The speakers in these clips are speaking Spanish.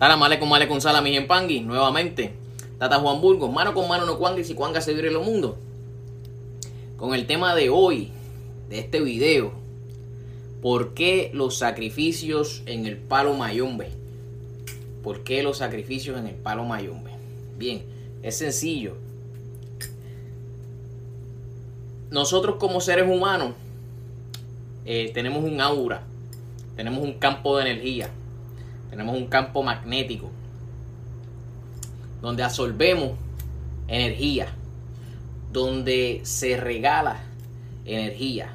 Salam aleikum con salam mi pangui, nuevamente. Tata Juan Burgos, mano con mano no cuanga y si cuanga se vive el mundo. Con el tema de hoy, de este video, ¿por qué los sacrificios en el palo mayombe? ¿Por qué los sacrificios en el palo mayombe? Bien, es sencillo. Nosotros como seres humanos eh, tenemos un aura, tenemos un campo de energía tenemos un campo magnético donde absorbemos energía, donde se regala energía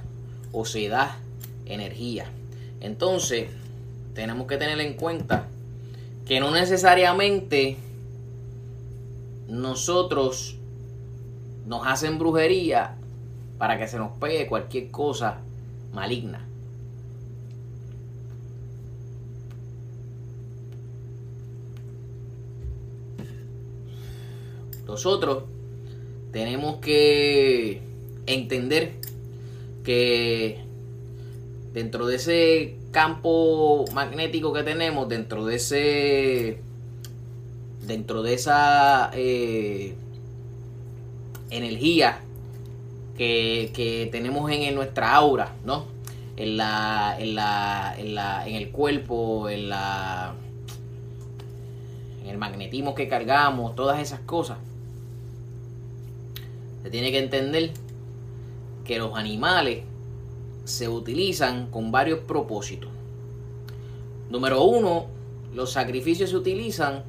o se da energía. Entonces, tenemos que tener en cuenta que no necesariamente nosotros nos hacen brujería para que se nos pegue cualquier cosa maligna. Nosotros tenemos que entender que dentro de ese campo magnético que tenemos, dentro de ese dentro de esa eh, energía que, tenemos en, nuestra aura, ¿no? En la, en la, en la, en el cuerpo, en la, en el magnetismo que cargamos, todas esas cosas. Se tiene que entender que los animales se utilizan con varios propósitos. Número uno, los sacrificios se utilizan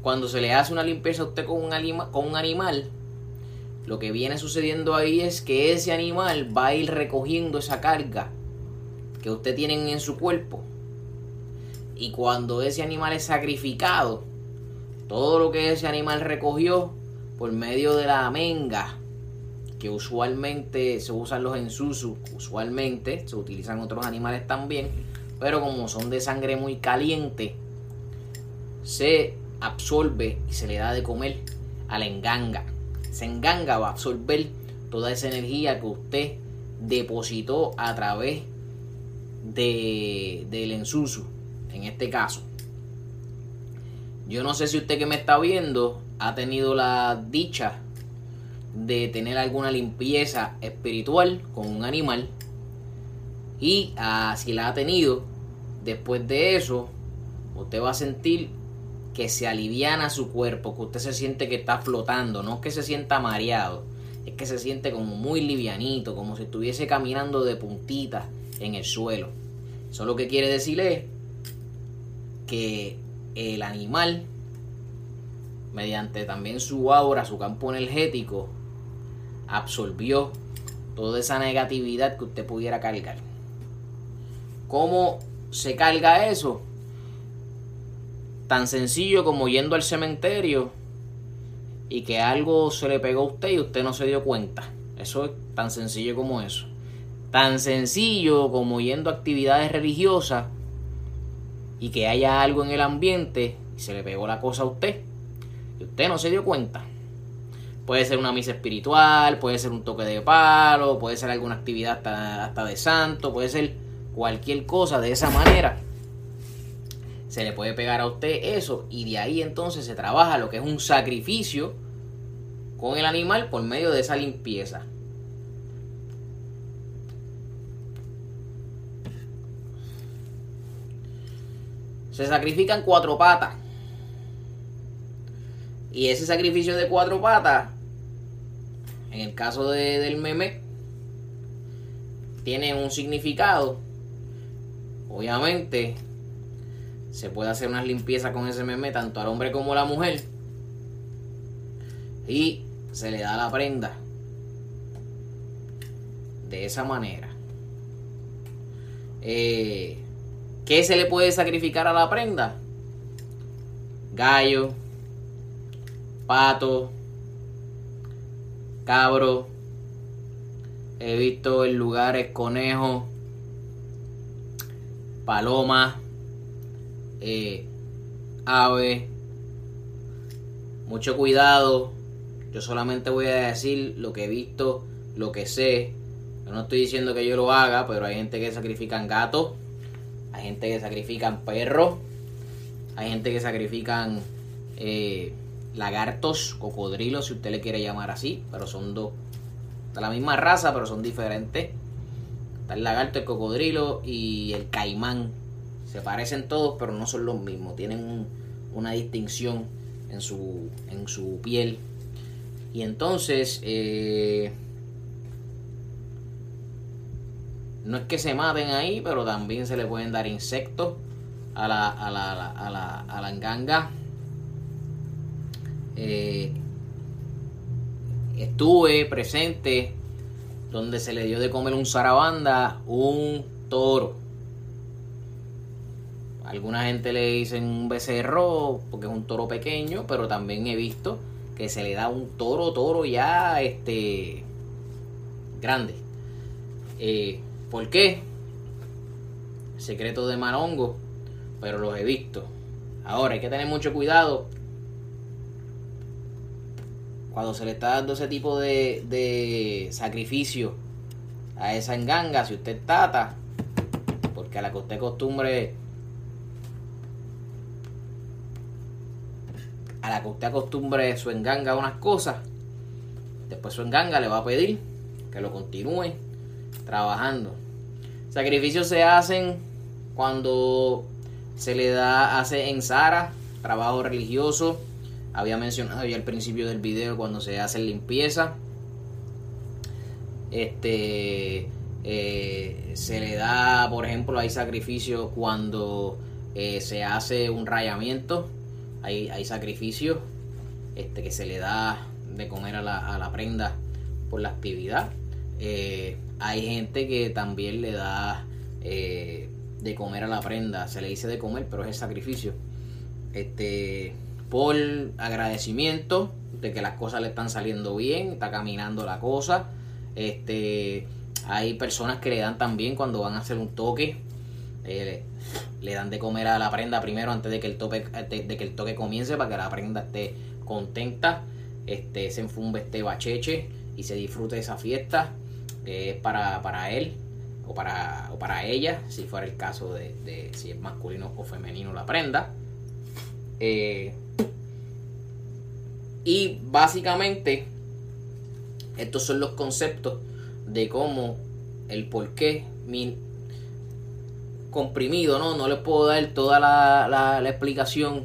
cuando se le hace una limpieza a usted con un, con un animal. Lo que viene sucediendo ahí es que ese animal va a ir recogiendo esa carga que usted tiene en su cuerpo. Y cuando ese animal es sacrificado, todo lo que ese animal recogió por medio de la menga, que usualmente se usan los ensusus, usualmente se utilizan otros animales también, pero como son de sangre muy caliente, se absorbe y se le da de comer a la enganga. Esa enganga va a absorber toda esa energía que usted depositó a través de, del ensusu, en este caso. Yo no sé si usted que me está viendo ha tenido la dicha de tener alguna limpieza espiritual con un animal y ah, si la ha tenido después de eso usted va a sentir que se aliviana su cuerpo que usted se siente que está flotando no es que se sienta mareado es que se siente como muy livianito como si estuviese caminando de puntitas en el suelo. Eso lo que quiere decir es que el animal mediante también su aura, su campo energético, absorbió toda esa negatividad que usted pudiera cargar. ¿Cómo se carga eso? Tan sencillo como yendo al cementerio y que algo se le pegó a usted y usted no se dio cuenta. Eso es tan sencillo como eso. Tan sencillo como yendo a actividades religiosas y que haya algo en el ambiente y se le pegó la cosa a usted usted no se dio cuenta. Puede ser una misa espiritual, puede ser un toque de palo, puede ser alguna actividad hasta, de santo, puede ser cualquier cosa de esa manera. Se le puede pegar a usted eso y de ahí entonces se trabaja lo que es un sacrificio con el animal por medio de esa limpieza. Se sacrifican cuatro patas. Y ese sacrificio de cuatro patas, en el caso de, del meme, tiene un significado. Obviamente, se puede hacer unas limpiezas con ese meme, tanto al hombre como a la mujer. Y se le da la prenda. De esa manera. Eh, ¿Qué se le puede sacrificar a la prenda? Gallo pato, cabro, he visto en lugares conejo, paloma, eh, ave. Mucho cuidado. Yo solamente voy a decir lo que he visto, lo que sé. Yo no estoy diciendo que yo lo haga, pero hay gente que sacrifican gatos, hay gente que sacrifican perros, hay gente que sacrifican eh, lagartos, cocodrilos, si usted le quiere llamar así, pero son dos de la misma raza, pero son diferentes. Está el lagarto, el cocodrilo y el caimán. Se parecen todos, pero no son los mismos. Tienen una distinción en su, en su piel. Y entonces, eh, no es que se maten ahí, pero también se le pueden dar insectos a la, a la, a la, a la enganga. Eh, estuve presente donde se le dio de comer un zarabanda, un toro. Alguna gente le dicen un becerro porque es un toro pequeño, pero también he visto que se le da un toro, toro ya este grande. Eh, ¿Por qué? Secreto de Marongo, pero los he visto. Ahora hay que tener mucho cuidado cuando se le está dando ese tipo de, de sacrificio a esa enganga, si usted tata, porque a la que usted costumbre, a la que usted acostumbre su enganga a unas cosas, después su enganga le va a pedir que lo continúe trabajando. Sacrificios se hacen cuando se le da, hace en Sara, trabajo religioso, había mencionado ya al principio del video cuando se hace limpieza. Este eh, se le da, por ejemplo, hay sacrificio cuando eh, se hace un rayamiento. Hay, hay sacrificio este, que se le da de comer a la, a la prenda por la actividad. Eh, hay gente que también le da de comer a la prenda. Se le dice de comer, pero es el sacrificio. Este por agradecimiento de que las cosas le están saliendo bien, está caminando la cosa. Este, hay personas que le dan también cuando van a hacer un toque, eh, le, dan de comer a la prenda primero antes de que el toque, de, que el toque comience para que la prenda esté contenta, este, se enfumbe este bacheche y se disfrute esa fiesta. es para, para él o para, o para ella, si fuera el caso de, de si es masculino o femenino la prenda. Eh, y básicamente, estos son los conceptos de cómo el por qué mi comprimido, ¿no? No les puedo dar toda la, la, explicación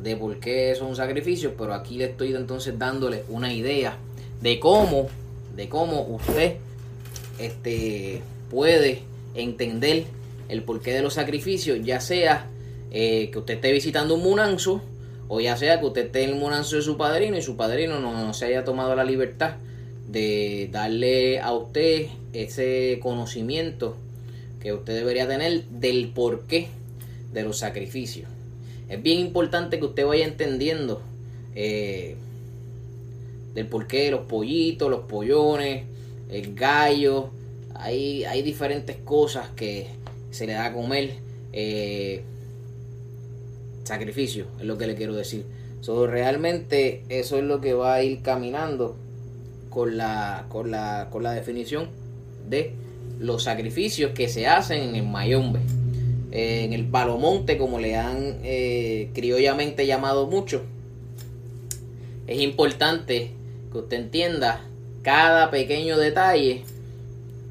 de por qué son sacrificios, pero aquí le estoy entonces dándole una idea de cómo, de cómo usted este, puede entender el porqué de los sacrificios, ya sea eh, que usted esté visitando un munanzo, o ya sea que usted esté en el munanzo de su padrino y su padrino no, se haya tomado la libertad de darle a usted ese conocimiento que usted debería tener del porqué de los sacrificios. Es bien importante que usted vaya entendiendo eh, del porqué de los pollitos, los pollones, el gallo. Hay, hay diferentes cosas que se le da a comer. Eh, sacrificio, es lo que le quiero decir. So, realmente eso es lo que va a ir caminando con la, con la, con la definición de los sacrificios que se hacen en el Mayombe. en el Palomonte, como le han eh, criollamente llamado mucho. Es importante que usted entienda cada pequeño detalle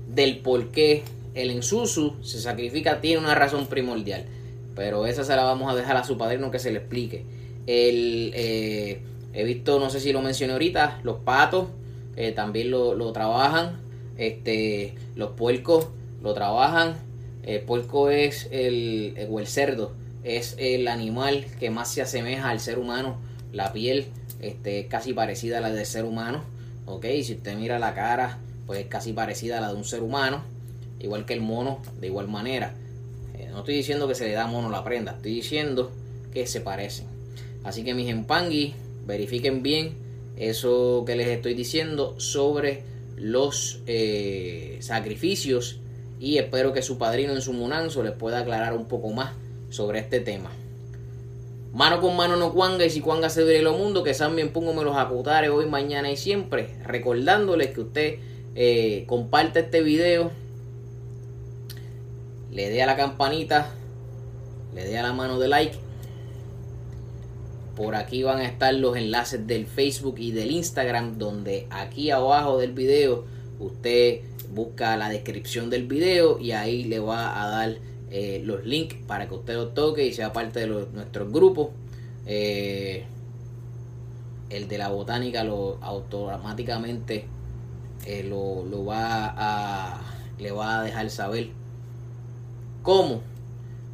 del por qué el ensusu se sacrifica tiene una razón primordial. Pero esa se la vamos a dejar a su padrino que se le explique. El, eh, he visto, no sé si lo mencioné ahorita, los patos eh, también lo, trabajan. Este, los puercos lo trabajan. El puerco es el, o el cerdo, es el animal que más se asemeja al ser humano. La piel este, es casi parecida a la del ser humano. Ok, si usted mira la cara, pues es casi parecida a la de un ser humano. Igual que el mono, de igual manera. No estoy diciendo que se le da mono la prenda, estoy diciendo que se parecen. Así que mis empangui, verifiquen bien eso que les estoy diciendo sobre los eh, sacrificios y espero que su padrino en su munanzo les pueda aclarar un poco más sobre este tema. Mano con mano no cuanga y si cuanga se ve lo mundo, que también pongo me los acutares hoy, mañana y siempre, recordándoles que usted eh, comparte este video le dé a la campanita, le dé a la mano de like Por aquí van a estar los enlaces del Facebook y del Instagram, donde aquí abajo del video usted busca la descripción del video y ahí le va a dar eh, los links para que usted los toque y sea parte de nuestros grupos. Eh, el de la botánica lo automáticamente eh, lo, va a le va a dejar saber cómo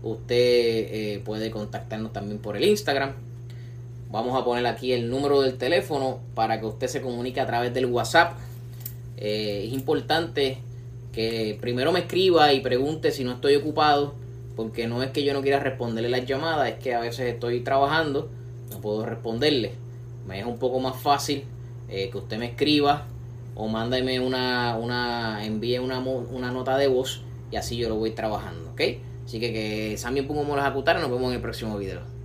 usted puede contactarnos también por el Instagram. Vamos a poner aquí el número del teléfono para que usted se comunique a través del WhatsApp. Es importante que primero me escriba y pregunte si no estoy ocupado, porque no es que yo no quiera responderle las llamadas, es que a veces estoy trabajando, no puedo responderle. Me es un poco más fácil eh, que usted me escriba o mándeme una, una envíe una, una nota de voz y así yo lo voy trabajando, ¿ok? Así que que también pongo las acutares, nos vemos en el próximo video.